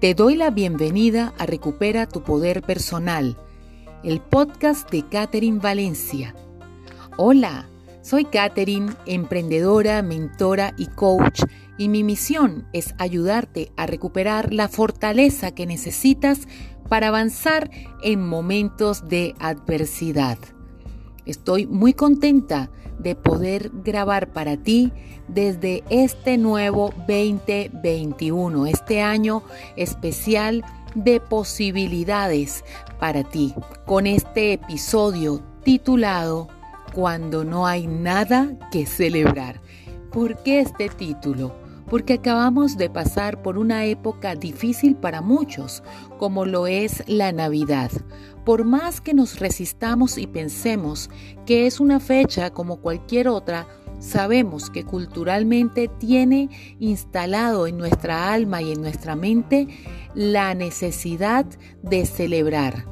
Te doy la bienvenida a Recupera tu Poder Personal, el podcast de Catherine Valencia. Hola, soy Catherine, emprendedora, mentora y coach, y mi misión es ayudarte a recuperar la fortaleza que necesitas para avanzar en momentos de adversidad. Estoy muy contenta de poder grabar para ti desde este nuevo 2021, este año especial de posibilidades para ti, con este episodio titulado Cuando no hay nada que celebrar. ¿Por qué este título? Porque acabamos de pasar por una época difícil para muchos, como lo es la Navidad, por más que nos resistamos y pensemos que es una fecha como cualquier otra, sabemos que culturalmente tiene instalado en nuestra alma y en nuestra mente la necesidad de celebrar.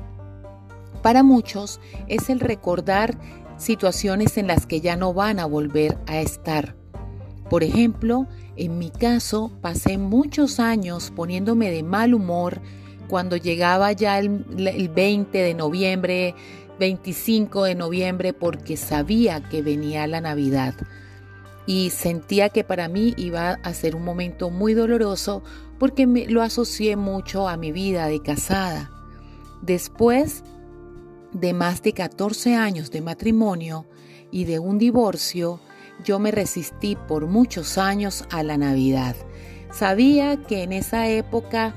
Para muchos es el recordar situaciones en las que ya no van a volver a estar. Por ejemplo, en mi caso pasé muchos años poniéndome de mal humor, cuando llegaba ya el, 20 de noviembre, 25 de noviembre, porque sabía que venía la Navidad. Y sentía que para mí iba a ser un momento muy doloroso porque me, lo asocié mucho a mi vida de casada. Después de más de 14 años de matrimonio y de un divorcio, yo me resistí por muchos años a la Navidad. Sabía que en esa época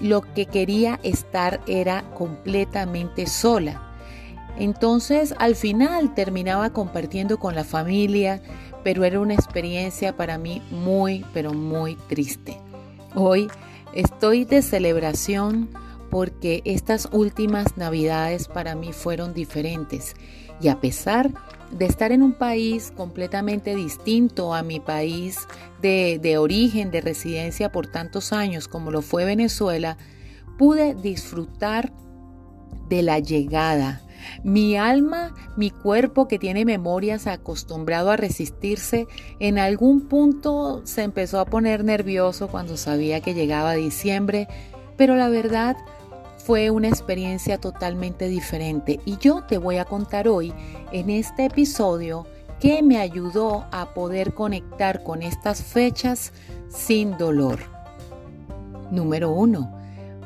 lo que quería estar era completamente sola. Entonces al final terminaba compartiendo con la familia, pero era una experiencia para mí muy, pero muy triste. Hoy estoy de celebración porque estas últimas navidades para mí fueron diferentes y a pesar de estar en un país completamente distinto a mi país de, de, origen, de residencia por tantos años como lo fue Venezuela, pude disfrutar de la llegada. Mi alma, mi cuerpo que tiene memorias acostumbrado a resistirse, en algún punto se empezó a poner nervioso cuando sabía que llegaba diciembre, pero la verdad fue una experiencia totalmente diferente y yo te voy a contar hoy en este episodio que me ayudó a poder conectar con estas fechas sin dolor. Número uno,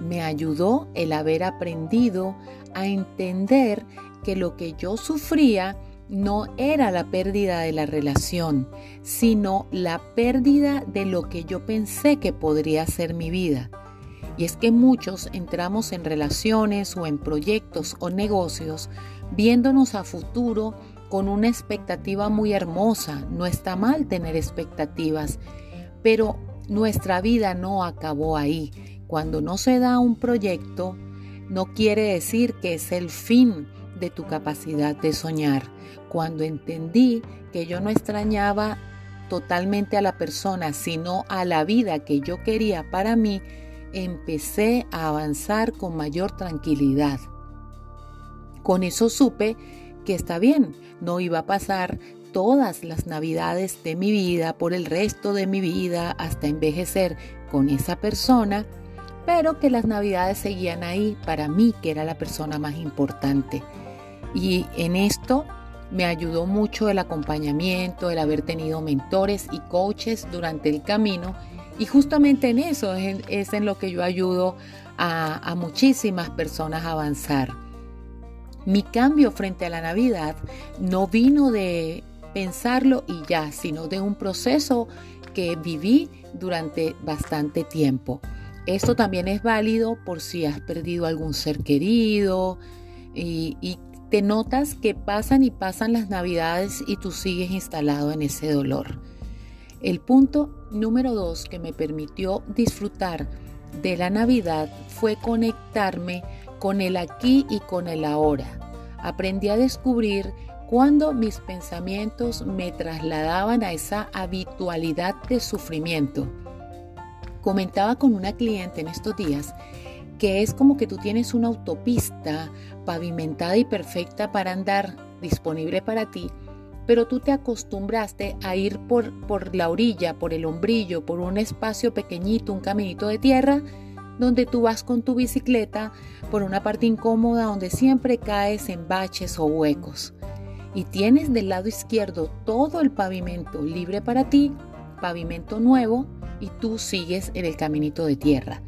me ayudó el haber aprendido a entender que lo que yo sufría no era la pérdida de la relación, sino la pérdida de lo que yo pensé que podría ser mi vida. Y es que muchos entramos en relaciones o en proyectos o negocios viéndonos a futuro con una expectativa muy hermosa. No está mal tener expectativas, pero nuestra vida no acabó ahí. Cuando no se da un proyecto, no quiere decir que es el fin de tu capacidad de soñar. Cuando entendí que yo no extrañaba totalmente a la persona, sino a la vida que yo quería para mí, empecé a avanzar con mayor tranquilidad. Con eso supe que está bien, no iba a pasar todas las navidades de mi vida, por el resto de mi vida, hasta envejecer con esa persona, pero que las navidades seguían ahí para mí, que era la persona más importante. Y en esto me ayudó mucho el acompañamiento, el haber tenido mentores y coaches durante el camino y justamente en eso es, en lo que yo ayudo a, muchísimas personas a avanzar. Mi cambio frente a la Navidad no vino de pensarlo y ya, sino de un proceso que viví durante bastante tiempo. Esto también es válido por si has perdido algún ser querido y, te notas que pasan y pasan las navidades y tú sigues instalado en ese dolor. El punto número dos que me permitió disfrutar de la Navidad fue conectarme con el aquí y con el ahora. Aprendí a descubrir cuando mis pensamientos me trasladaban a esa habitualidad de sufrimiento. Comentaba con una cliente en estos días que es como que tú tienes una autopista pavimentada y perfecta para andar disponible para ti, pero tú te acostumbraste a ir por, por la orilla, por el hombrillo, por un espacio pequeñito, un caminito de tierra, donde tú vas con tu bicicleta por una parte incómoda donde siempre caes en baches o huecos. Y tienes del lado izquierdo todo el pavimento libre para ti, pavimento nuevo, y tú sigues en el caminito de tierra.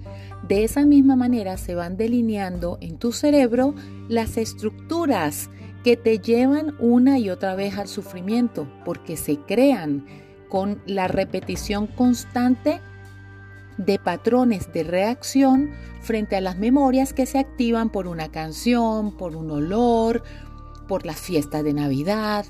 De esa misma manera se van delineando en tu cerebro las estructuras que te llevan una y otra vez al sufrimiento, porque se crean con la repetición constante de patrones de reacción frente a las memorias que se activan por una canción, por un olor, por las fiestas de Navidad.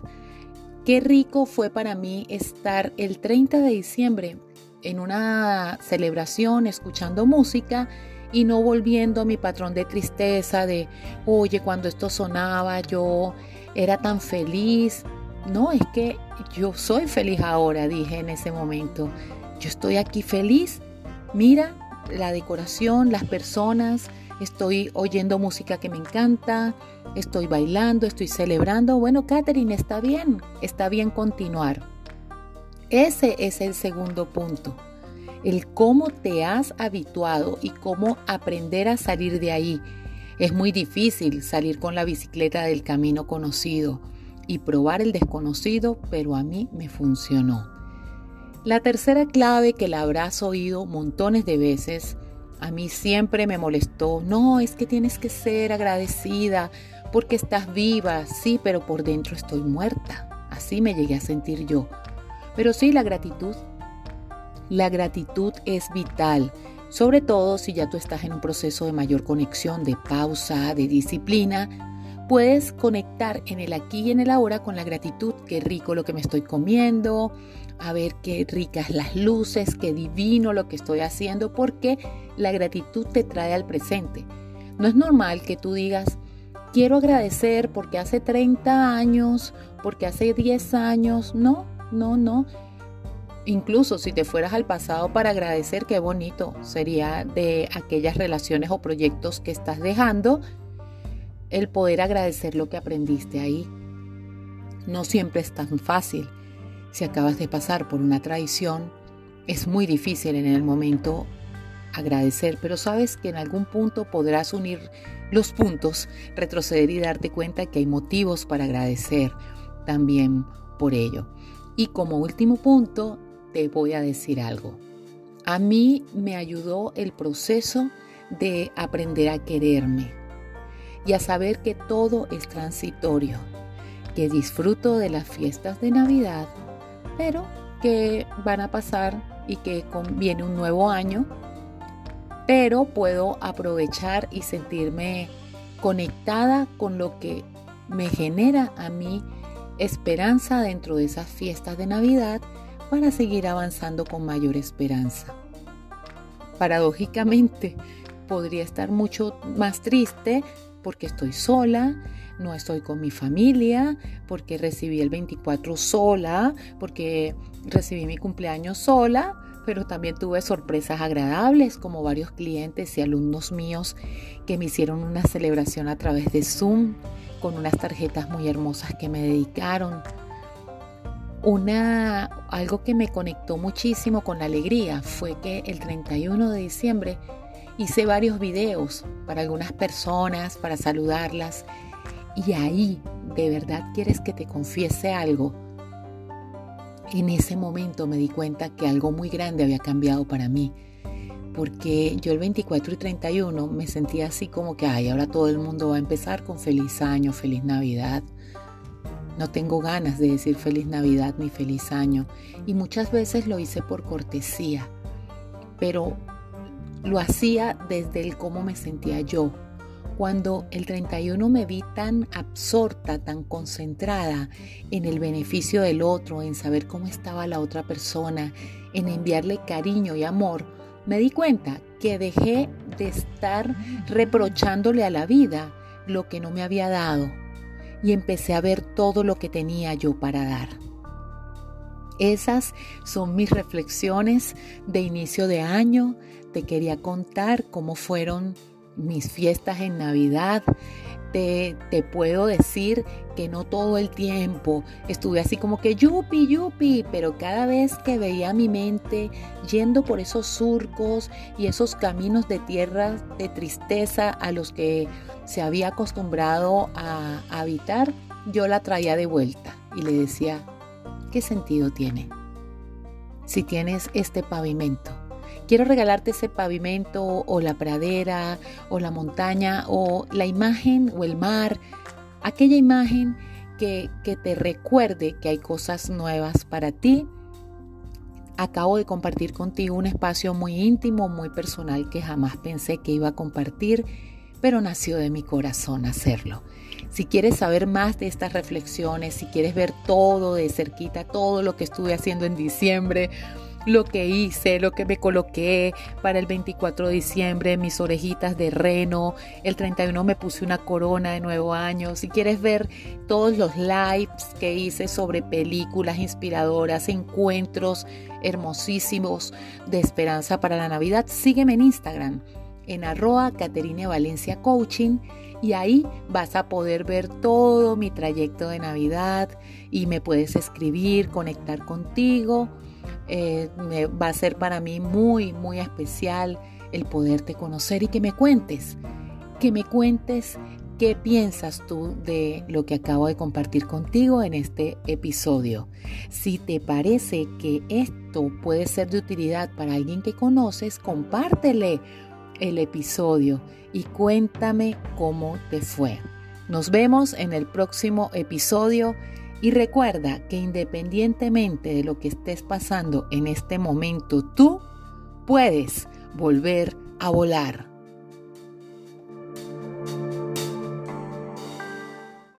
Qué rico fue para mí estar el 30 de diciembre en una celebración escuchando música y no volviendo a mi patrón de tristeza de, oye, cuando esto sonaba yo era tan feliz. No, es que yo soy feliz ahora, dije en ese momento. Yo estoy aquí feliz. Mira la decoración, las personas, estoy oyendo música que me encanta, estoy bailando, estoy celebrando. Bueno, Catherine, está bien, está bien continuar. Ese es el segundo punto. El cómo te has habituado y cómo aprender a salir de ahí. Es muy difícil salir con la bicicleta del camino conocido y probar el desconocido, pero a mí me funcionó. La tercera clave que la habrás oído montones de veces, a mí siempre me molestó, no, es que tienes que ser agradecida porque estás viva, sí, pero por dentro estoy muerta. Así me llegué a sentir yo. Pero sí, la gratitud. La gratitud es vital, sobre todo si ya tú estás en un proceso de mayor conexión, de pausa, de disciplina. Puedes conectar en el aquí y en el ahora con la gratitud. Qué rico lo que me estoy comiendo, a ver qué ricas las luces, qué divino lo que estoy haciendo, porque la gratitud te trae al presente. No es normal que tú digas, quiero agradecer porque hace 30 años, porque hace 10 años. No, no, no. Incluso si te fueras al pasado para agradecer, qué bonito sería de aquellas relaciones o proyectos que estás dejando, el poder agradecer lo que aprendiste ahí. No siempre es tan fácil. Si acabas de pasar por una traición, es muy difícil en el momento agradecer, pero sabes que en algún punto podrás unir los puntos, retroceder y darte cuenta que hay motivos para agradecer también por ello. Y como último punto, te voy a decir algo. A mí me ayudó el proceso de aprender a quererme y a saber que todo es transitorio, que disfruto de las fiestas de Navidad, pero que van a pasar y que viene un nuevo año, pero puedo aprovechar y sentirme conectada con lo que me genera a mí esperanza dentro de esas fiestas de Navidad para seguir avanzando con mayor esperanza. Paradójicamente, podría estar mucho más triste porque estoy sola, no estoy con mi familia, porque recibí el 24 sola, porque recibí mi cumpleaños sola, pero también tuve sorpresas agradables como varios clientes y alumnos míos que me hicieron una celebración a través de Zoom con unas tarjetas muy hermosas que me dedicaron. Una, algo que me conectó muchísimo con la alegría fue que el 31 de diciembre hice varios videos para algunas personas, para saludarlas. Y ahí, ¿de verdad quieres que te confiese algo? En ese momento me di cuenta que algo muy grande había cambiado para mí porque yo el 24 y 31 me sentía así como que, ay, ahora todo el mundo va a empezar con feliz año, feliz Navidad. No tengo ganas de decir feliz Navidad ni feliz año y muchas veces lo hice por cortesía, pero lo hacía desde el cómo me sentía yo. Cuando el 31 me vi tan absorta, tan concentrada en el beneficio del otro, en saber cómo estaba la otra persona, en enviarle cariño y amor, me di cuenta que dejé de estar reprochándole a la vida lo que no me había dado y empecé a ver todo lo que tenía yo para dar. Esas son mis reflexiones de inicio de año. Te quería contar cómo fueron mis fiestas en Navidad, te, te, puedo decir que no todo el tiempo estuve así como que yupi, yupi, pero cada vez que veía mi mente yendo por esos surcos y esos caminos de tierra de tristeza a los que se había acostumbrado a, a habitar, yo la traía de vuelta y le decía, ¿qué sentido tiene? Si tienes este pavimento, quiero regalarte ese pavimento o la pradera o la montaña o la imagen o el mar, aquella imagen que, que te recuerde que hay cosas nuevas para ti. Acabo de compartir contigo un espacio muy íntimo, muy personal que jamás pensé que iba a compartir, pero nació de mi corazón hacerlo. Si quieres saber más de estas reflexiones, si quieres ver todo de cerquita, todo lo que estuve haciendo en diciembre, lo que hice, lo que me coloqué para el 24 de diciembre, mis orejitas de reno, el 31 me puse una corona de nuevo año. Si quieres ver todos los lives que hice sobre películas inspiradoras, encuentros hermosísimos de esperanza para la Navidad, sígueme en Instagram en arroba Caterine Valencia Coaching y ahí vas a poder ver todo mi trayecto de Navidad y me puedes escribir, conectar contigo. Eh, va a ser para mí muy, muy especial el poderte conocer y que me cuentes, que me cuentes qué piensas tú de lo que acabo de compartir contigo en este episodio. Si te parece que esto puede ser de utilidad para alguien que conoces, compártele el episodio y cuéntame cómo te fue. Nos vemos en el próximo episodio y recuerda que independientemente de lo que estés pasando en este momento, tú puedes volver a volar.